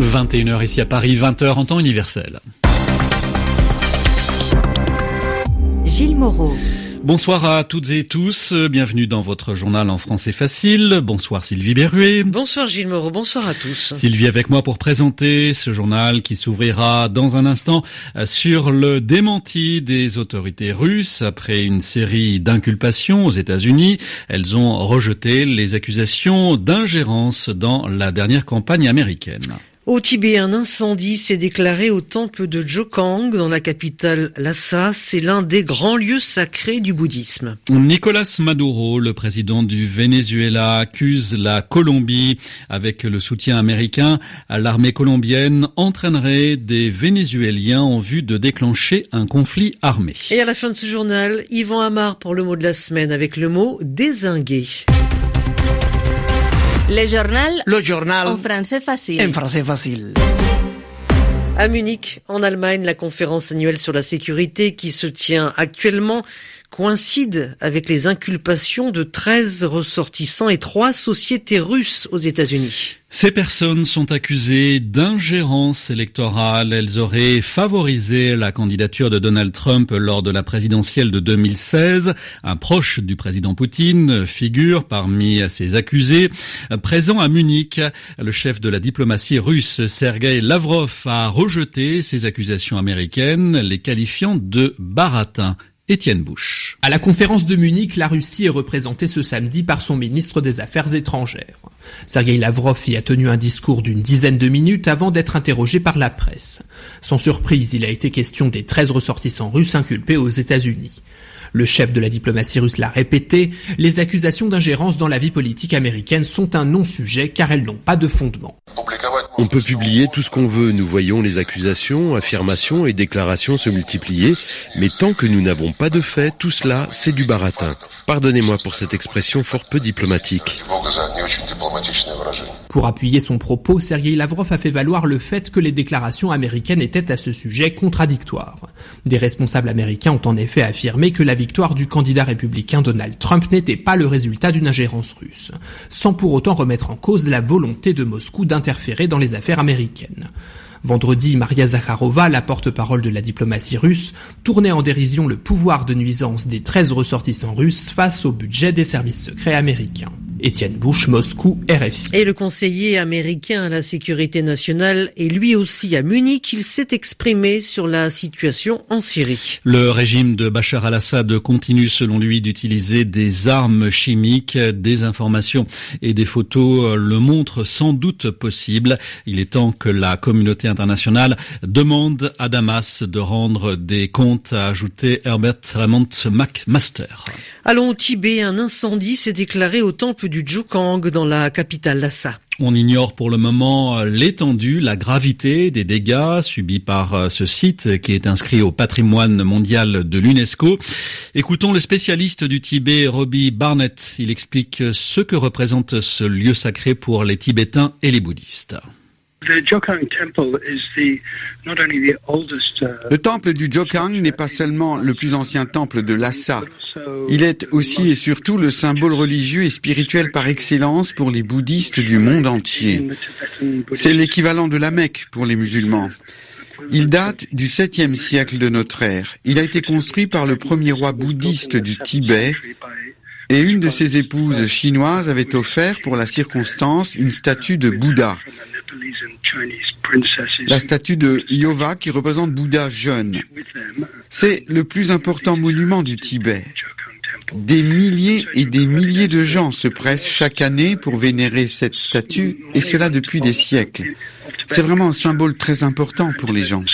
21h ici à Paris, 20h en temps universel. Gilles Moreau. Bonsoir à toutes et tous, bienvenue dans votre journal en français facile. Bonsoir Sylvie Berruet. Bonsoir Gilles Moreau, bonsoir à tous. Sylvie avec moi pour présenter ce journal qui s'ouvrira dans un instant sur le démenti des autorités russes après une série d'inculpations aux États-Unis. Elles ont rejeté les accusations d'ingérence dans la dernière campagne américaine. Au Tibet, un incendie s'est déclaré au temple de Jokang, dans la capitale Lhasa. C'est l'un des grands lieux sacrés du bouddhisme. Nicolas Maduro, le président du Venezuela, accuse la Colombie, avec le soutien américain, à l'armée colombienne entraînerait des Vénézuéliens en vue de déclencher un conflit armé. Et à la fin de ce journal, Yvan Amar pour le mot de la semaine avec le mot désingué. Le journal. Le journal. En français facile. En français facile. À Munich, en Allemagne, la conférence annuelle sur la sécurité qui se tient actuellement coïncide avec les inculpations de 13 ressortissants et trois sociétés russes aux États-Unis. Ces personnes sont accusées d'ingérence électorale. Elles auraient favorisé la candidature de Donald Trump lors de la présidentielle de 2016. Un proche du président Poutine figure parmi ces accusés. Présent à Munich, le chef de la diplomatie russe, Sergei Lavrov, a rejeté ces accusations américaines, les qualifiant de baratin. Étienne Bouche. À la conférence de Munich, la Russie est représentée ce samedi par son ministre des Affaires étrangères. Sergei Lavrov y a tenu un discours d'une dizaine de minutes avant d'être interrogé par la presse. Sans surprise, il a été question des 13 ressortissants russes inculpés aux États-Unis. Le chef de la diplomatie russe l'a répété, les accusations d'ingérence dans la vie politique américaine sont un non-sujet car elles n'ont pas de fondement. On peut publier tout ce qu'on veut, nous voyons les accusations, affirmations et déclarations se multiplier, mais tant que nous n'avons pas de faits, tout cela, c'est du baratin. Pardonnez-moi pour cette expression fort peu diplomatique. Pour appuyer son propos, Sergei Lavrov a fait valoir le fait que les déclarations américaines étaient à ce sujet contradictoires. Des responsables américains ont en effet affirmé que la victoire du candidat républicain Donald Trump n'était pas le résultat d'une ingérence russe, sans pour autant remettre en cause la volonté de Moscou d'interférer dans les affaires américaines. Vendredi, Maria Zakharova, la porte-parole de la diplomatie russe, tournait en dérision le pouvoir de nuisance des 13 ressortissants russes face au budget des services secrets américains. Étienne Bush, Moscou, RFI. Et le conseiller américain à la sécurité nationale est lui aussi à Munich. Il s'est exprimé sur la situation en Syrie. Le régime de Bachar al-Assad continue selon lui d'utiliser des armes chimiques. Des informations et des photos le montrent sans doute possible. Il est temps que la communauté internationale demande à Damas de rendre des comptes, a ajouté Herbert Raymond McMaster. Allons au Tibet, un incendie s'est déclaré au temple du Jukang dans la capitale Lhasa. On ignore pour le moment l'étendue, la gravité des dégâts subis par ce site qui est inscrit au patrimoine mondial de l'UNESCO. Écoutons le spécialiste du Tibet, Robbie Barnett. Il explique ce que représente ce lieu sacré pour les Tibétains et les bouddhistes. Le temple du Jokang n'est pas seulement le plus ancien temple de Lhasa. Il est aussi et surtout le symbole religieux et spirituel par excellence pour les bouddhistes du monde entier. C'est l'équivalent de la Mecque pour les musulmans. Il date du 7e siècle de notre ère. Il a été construit par le premier roi bouddhiste du Tibet et une de ses épouses chinoises avait offert pour la circonstance une statue de Bouddha. La statue de Yova qui représente Bouddha jeune. C'est le plus important monument du Tibet. Des milliers et des milliers de gens se pressent chaque année pour vénérer cette statue, et cela depuis des siècles. C'est vraiment un symbole très important pour les gens.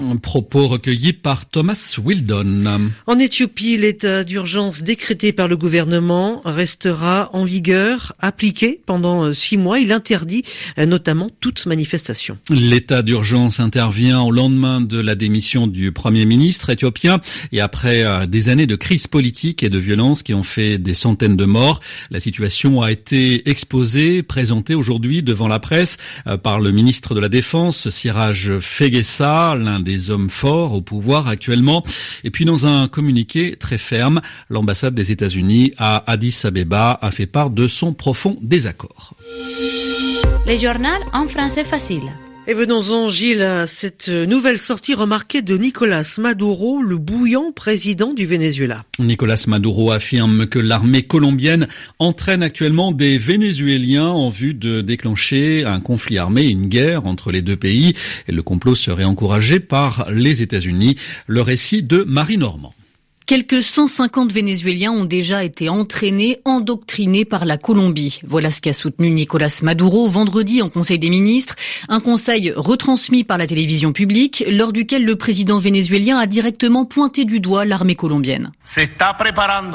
Un propos recueilli par Thomas Wildon. En Éthiopie, l'état d'urgence décrété par le gouvernement restera en vigueur, appliqué pendant six mois. Il interdit notamment toute manifestation. L'état d'urgence intervient au lendemain de la démission du premier ministre éthiopien et après des années de crise politique et de violence qui ont fait des centaines de morts. La situation a été exposée, présentée aujourd'hui devant la presse par le ministre de la Défense, Siraj Fegessa, l'un des hommes forts au pouvoir actuellement. Et puis dans un communiqué très ferme, l'ambassade des États-Unis à Addis Abeba a fait part de son profond désaccord. Le journal en français facile. Et venons-en, Gilles, à cette nouvelle sortie remarquée de Nicolas Maduro, le bouillant président du Venezuela. Nicolas Maduro affirme que l'armée colombienne entraîne actuellement des Vénézuéliens en vue de déclencher un conflit armé, une guerre entre les deux pays. Et le complot serait encouragé par les États-Unis. Le récit de Marie Normand. Quelques 150 Vénézuéliens ont déjà été entraînés, endoctrinés par la Colombie. Voilà ce qu'a soutenu Nicolas Maduro vendredi en Conseil des ministres, un conseil retransmis par la télévision publique, lors duquel le président vénézuélien a directement pointé du doigt l'armée colombienne.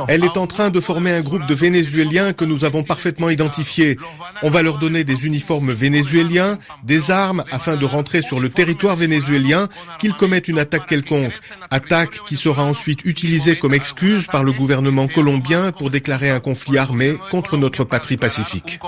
Elle est en train de former un groupe de Vénézuéliens que nous avons parfaitement identifiés. On va leur donner des uniformes vénézuéliens, des armes afin de rentrer sur le territoire vénézuélien, qu'ils commettent une attaque quelconque. Attaque qui sera ensuite utilisée comme excuse par le gouvernement colombien pour déclarer un conflit armé contre notre patrie pacifique.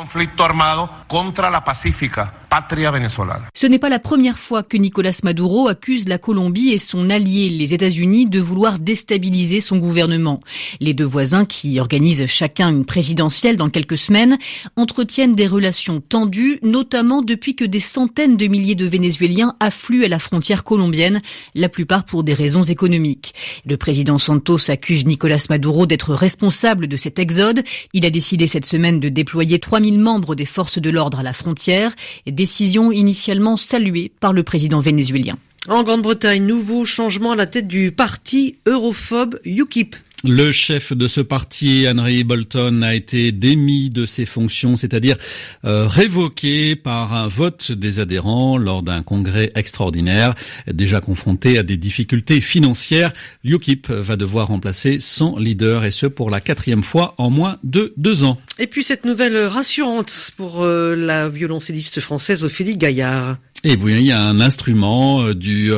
Ce n'est pas la première fois que Nicolas Maduro accuse la Colombie et son allié, les États-Unis, de vouloir déstabiliser son gouvernement. Les deux voisins, qui organisent chacun une présidentielle dans quelques semaines, entretiennent des relations tendues, notamment depuis que des centaines de milliers de Vénézuéliens affluent à la frontière colombienne, la plupart pour des raisons économiques. Le président Santos accuse Nicolas Maduro d'être responsable de cet exode. Il a décidé cette semaine de déployer 3000 membres des forces de l'ordre à la frontière. Décision initialement saluée par le président vénézuélien. En Grande-Bretagne, nouveau changement à la tête du parti europhobe UKIP. Le chef de ce parti, Henry Bolton, a été démis de ses fonctions, c'est-à-dire euh, révoqué par un vote des adhérents lors d'un congrès extraordinaire. Déjà confronté à des difficultés financières, UKIP va devoir remplacer son leader et ce pour la quatrième fois en moins de deux ans. Et puis cette nouvelle rassurante pour euh, la violoncelliste française Ophélie Gaillard. Et oui, il y a un instrument euh, du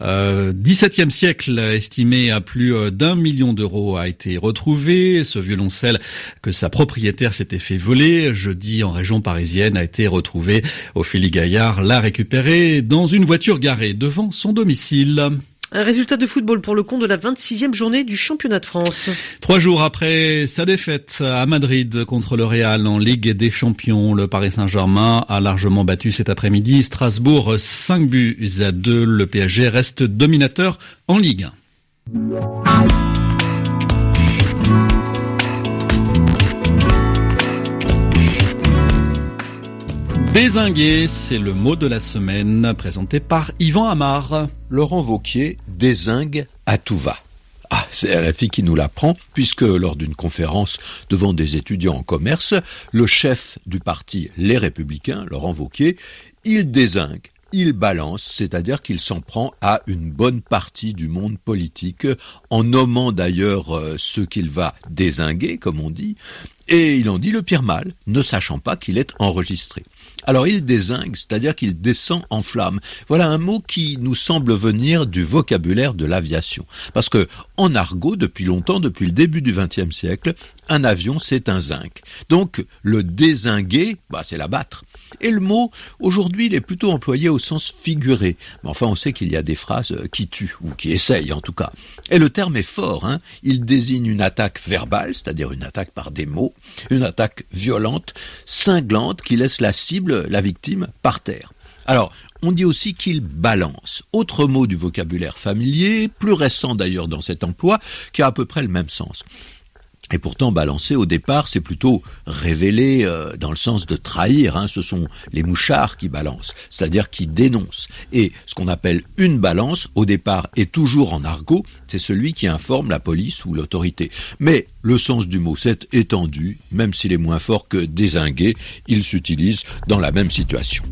euh, XVIIe siècle estimé à plus euh, d'un million d'euros a été retrouvé. Ce violoncelle que sa propriétaire s'était fait voler jeudi en région parisienne a été retrouvé. Ophélie Gaillard l'a récupéré dans une voiture garée devant son domicile. Un résultat de football pour le compte de la 26e journée du championnat de France. Trois jours après sa défaite à Madrid contre le Real en Ligue des Champions, le Paris Saint-Germain a largement battu cet après-midi Strasbourg 5 buts à 2. Le PSG reste dominateur en Ligue 1. Désinguer, c'est le mot de la semaine présenté par Yvan Amar. Laurent Vauquier désingue à tout va. Ah, c'est la fille qui nous l'apprend, puisque lors d'une conférence devant des étudiants en commerce, le chef du parti Les Républicains, Laurent Vauquier, il désingue il balance, c'est-à-dire qu'il s'en prend à une bonne partie du monde politique, en nommant d'ailleurs euh, ceux qu'il va désinguer, comme on dit, et il en dit le pire mal, ne sachant pas qu'il est enregistré. Alors il désingue, c'est-à-dire qu'il descend en flamme. Voilà un mot qui nous semble venir du vocabulaire de l'aviation. Parce que, en argot, depuis longtemps, depuis le début du XXe siècle, un avion c'est un zinc. Donc, le désinguer, bah, c'est l'abattre. Et le mot, aujourd'hui, il est plutôt employé au sens figuré. Mais enfin, on sait qu'il y a des phrases qui tuent, ou qui essayent en tout cas. Et le terme est fort, hein. Il désigne une attaque verbale, c'est-à-dire une attaque par des mots, une attaque violente, cinglante, qui laisse la cible, la victime, par terre. Alors, on dit aussi qu'il balance. Autre mot du vocabulaire familier, plus récent d'ailleurs dans cet emploi, qui a à peu près le même sens. Et pourtant, balancer au départ, c'est plutôt révéler euh, dans le sens de trahir. Hein. Ce sont les mouchards qui balancent, c'est-à-dire qui dénoncent. Et ce qu'on appelle une balance, au départ, est toujours en argot, c'est celui qui informe la police ou l'autorité. Mais le sens du mot s'est étendu, même s'il est moins fort que désingué, il s'utilise dans la même situation.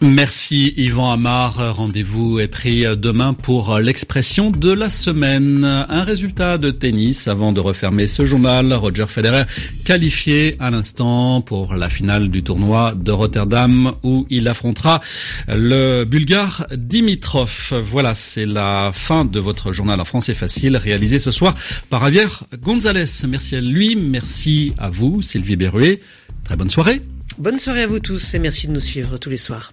Merci Yvan Amar. Rendez-vous est pris demain pour l'expression de la semaine. Un résultat de tennis avant de refermer ce journal. Roger Federer qualifié à l'instant pour la finale du tournoi de Rotterdam où il affrontera le bulgare Dimitrov. Voilà, c'est la fin de votre journal en français facile réalisé ce soir par Javier Gonzalez. Merci à lui, merci à vous Sylvie Berruet. Très bonne soirée. Bonne soirée à vous tous et merci de nous suivre tous les soirs.